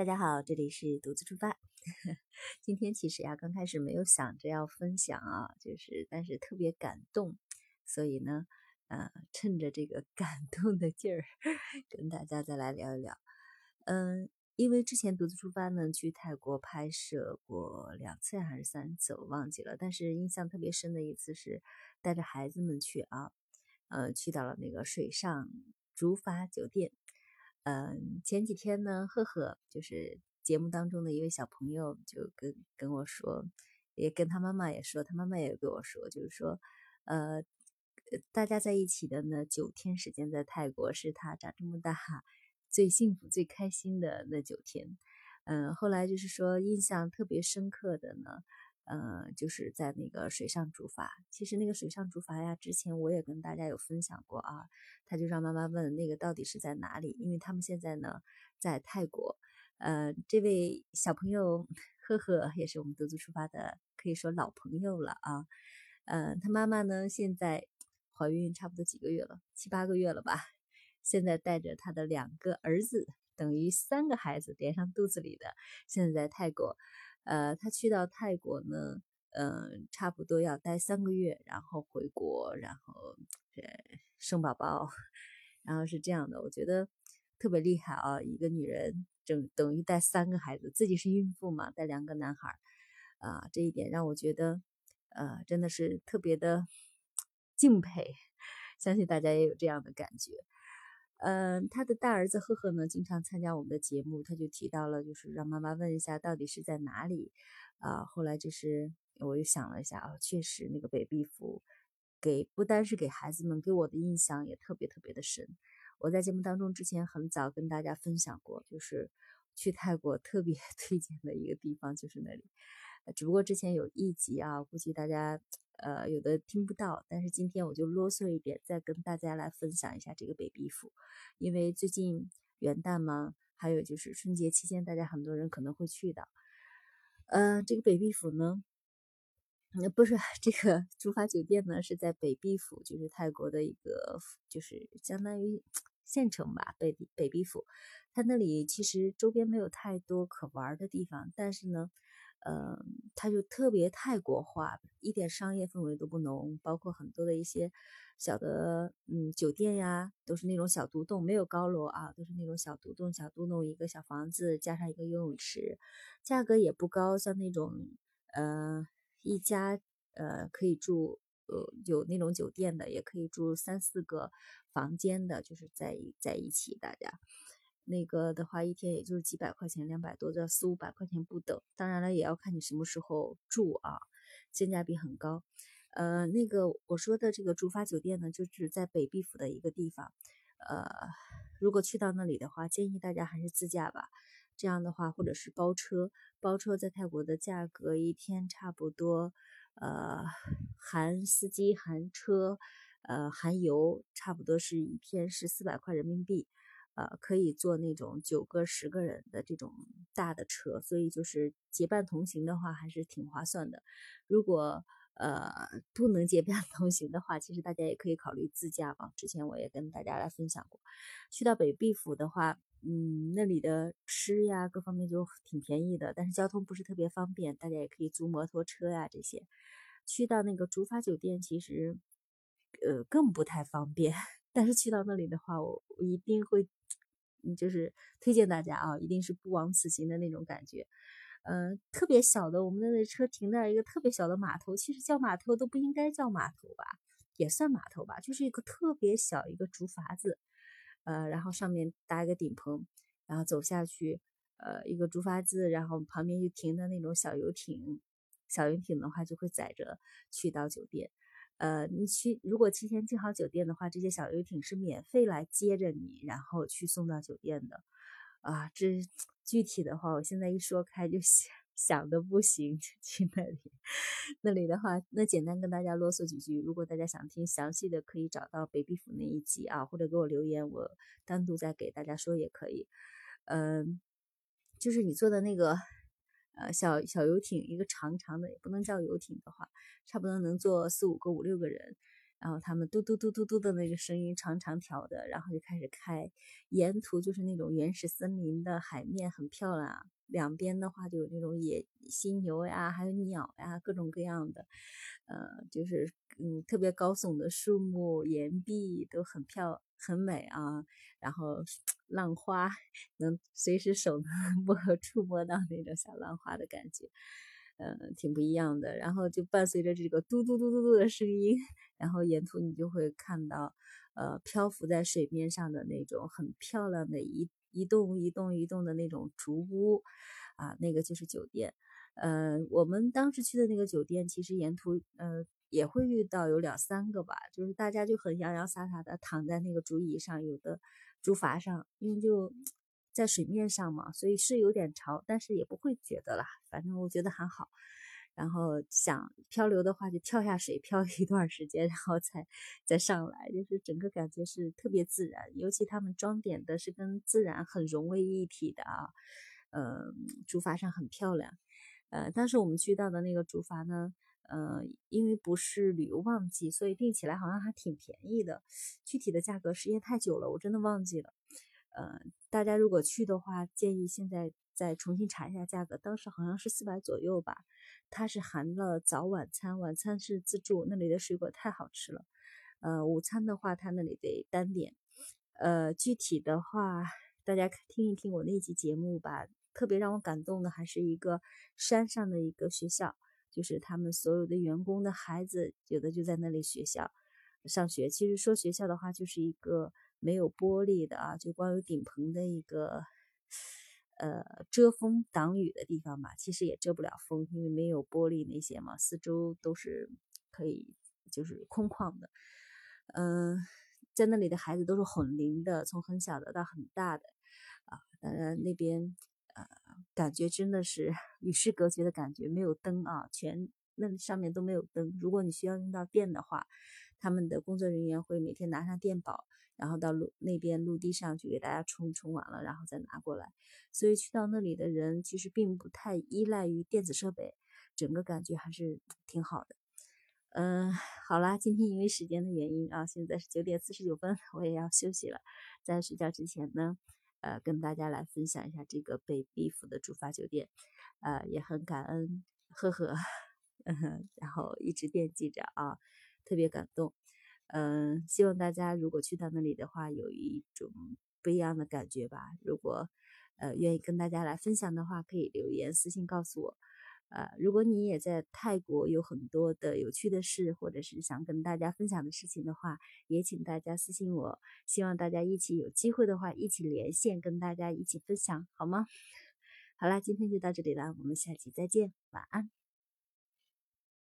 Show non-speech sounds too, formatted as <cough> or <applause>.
大家好，这里是独自出发。<laughs> 今天其实呀，刚开始没有想着要分享啊，就是但是特别感动，所以呢，呃，趁着这个 <laughs> 感动的劲儿，跟大家再来聊一聊。嗯，因为之前独自出发呢，去泰国拍摄过两次还是三次，我忘记了。但是印象特别深的一次是带着孩子们去啊，呃，去到了那个水上竹筏酒店。嗯，前几天呢，赫赫就是节目当中的一位小朋友，就跟跟我说，也跟他妈妈也说，他妈妈也跟我说，就是说，呃，大家在一起的呢，九天时间在泰国是他长这么大最幸福、最开心的那九天。嗯，后来就是说，印象特别深刻的呢。呃，就是在那个水上竹筏。其实那个水上竹筏呀，之前我也跟大家有分享过啊。他就让妈妈问那个到底是在哪里，因为他们现在呢在泰国。呃，这位小朋友呵呵也是我们独自出发的，可以说老朋友了啊。呃，他妈妈呢现在怀孕差不多几个月了，七八个月了吧。现在带着他的两个儿子，等于三个孩子连上肚子里的，现在在泰国。呃，他去到泰国呢，嗯，差不多要待三个月，然后回国，然后呃生宝宝，<laughs> 然后是这样的，我觉得特别厉害啊！一个女人整等于带三个孩子，自己是孕妇嘛，带两个男孩，啊，这一点让我觉得，呃，真的是特别的 <tsk> 敬佩，相信大家也有这样的感觉。嗯，他的大儿子赫赫呢，经常参加我们的节目，他就提到了，就是让妈妈问一下到底是在哪里啊。后来就是我又想了一下啊，确实那个北壁府给不单是给孩子们，给我的印象也特别特别的深。我在节目当中之前很早跟大家分享过，就是去泰国特别 <laughs> 推荐的一个地方就是那里，只不过之前有一集啊，估计大家。呃，有的听不到，但是今天我就啰嗦一点，再跟大家来分享一下这个北壁府，因为最近元旦嘛，还有就是春节期间，大家很多人可能会去的。呃，这个北壁府呢，呃，不是 <laughs> 这个竹筏酒店呢，是在北壁府，就是泰国的一个，就是相当于县城吧，北北壁府。它那里其实周边没有太多可玩的地方，但是呢。呃，它就特别泰国化，一点商业氛围都不浓，包括很多的一些小的嗯酒店呀，都是那种小独栋，没有高楼啊，都是那种小独栋，小独栋一个小房子加上一个游泳池，价格也不高，像那种呃一家呃可以住呃有那种酒店的，也可以住三四个房间的，就是在在一起大家。那个的话，一天也就是几百块钱，两百多到四五百块钱不等。当然了，也要看你什么时候住啊，性价比很高。呃，那个我说的这个竹筏酒店呢，就是在北壁府的一个地方。呃，如果去到那里的话，建议大家还是自驾吧。这样的话，或者是包车，包车在泰国的价格一天差不多，呃，含司机、含车、呃，含油，差不多是一天是四百块人民币。呃，可以坐那种九个、十个人的这种大的车，所以就是结伴同行的话，还是挺划算的。如果呃不能结伴同行的话，其实大家也可以考虑自驾嘛。之前我也跟大家来分享过，去到北壁府的话，嗯，那里的吃呀各方面就挺便宜的，但是交通不是特别方便，大家也可以租摩托车呀这些。去到那个竹筏酒店，其实呃更不太方便。<laughs> 但是去到那里的话，我我一定会，就是推荐大家啊，一定是不枉此行的那种感觉。嗯，特别小的，我们的那车停在一个特别小的码头，其实叫码头都不应该叫码头吧，也算码头吧，就是一个特别小一个竹筏子，呃，然后上面搭一个顶棚，然后走下去，呃，一个竹筏子，然后旁边就停的那种小游艇，小游艇的话就会载着去到酒店。呃，你去如果提前订好酒店的话，这些小游艇是免费来接着你，然后去送到酒店的。啊，这具体的话，我现在一说开就 <laughs> 想想的不行，<laughs> 去那里。那里的话，那简单跟大家啰嗦几句。如果大家想听详细的，可以找到北壁府那一集啊，或者给我留言，我单独再给大家说也可以。嗯，就是你坐的那个。呃，小小游艇，一个长长的，也不能叫游艇的话，差不多能坐四五个、五六个人。然后他们嘟嘟嘟嘟嘟的那个声音长长条的，然后就开始开，沿途就是那种原始森林的海面很漂亮，两边的话就有那种野犀牛呀，还有鸟呀，各种各样的，呃，就是嗯特别高耸的树木、岩壁都很漂很美啊，然后 <smacks lips> 浪花能随时手能 <laughs> 摸触摸到那种小浪花的感觉。嗯，挺不一样的。然后就伴随着这个嘟嘟嘟嘟嘟的声音，然后沿途你就会看到，呃，漂浮在水面上的那种很漂亮的一一栋一栋一栋的那种竹屋，啊，那个就是酒店。嗯，我们当时去的那个酒店，其实沿途呃也会遇到有两三个吧，就是大家就很洋洋洒洒的躺在那个竹椅上，有的竹筏上，因为就。在水面上嘛，所以是有点潮，但是也不会觉得啦，反正我觉得还好。然后想漂流的话，就跳下水漂一段时间，然后再再上来，就是整个感觉是特别自然。尤其他们装点的是跟自然很融为一体的啊，呃，竹筏上很漂亮。呃，当时我们去到的那个竹筏呢，呃，因为不是旅游旺季，所以订起来好像还挺便宜的。具体的价格时间太久了，我真的忘记了。呃，大家如果去的话，建议现在再重新查一下价格。当时好像是四百左右吧，它是含了早晚餐，晚餐是自助。那里的水果太好吃了。呃，午餐的话，它那里得单点。呃，具体的话，大家听一听我那集节目吧。特别让我感动的还是一个山上的一个学校，就是他们所有的员工的孩子，有的就在那里学校上学。其实说学校的话，就是一个。没有玻璃的啊，就光有顶棚的一个呃遮风挡雨的地方吧，其实也遮不了风，因为没有玻璃那些嘛，四周都是可以就是空旷的。嗯，在那里的孩子都是混龄的，从很小的到很大的啊。当然那边呃感觉真的是与世隔绝的感觉，没有灯啊，全那上面都没有灯。如果你需要用到电的话，他们的工作人员会每天拿上电宝。然后到陆那边陆地上去给大家充充完了，然后再拿过来。所以去到那里的人其实并不太依赖于电子设备，整个感觉还是挺好的。嗯，好啦，今天因为时间的原因啊，现在是九点四十九分，我也要休息了。在睡觉之前呢，呃，跟大家来分享一下这个被逼服的主发酒店，呃，也很感恩，呵呵，嗯 <laughs> 然后一直惦记着啊，特别感动。嗯，希望大家如果去到那里的话，有一种不一样的感觉吧。如果呃愿意跟大家来分享的话，可以留言私信告诉我。呃，如果你也在泰国有很多的有趣的事，或者是想跟大家分享的事情的话，也请大家私信我。希望大家一起有机会的话，一起连线跟大家一起分享，好吗？<laughs> 好啦，今天就到这里了，我们下期再见，晚安。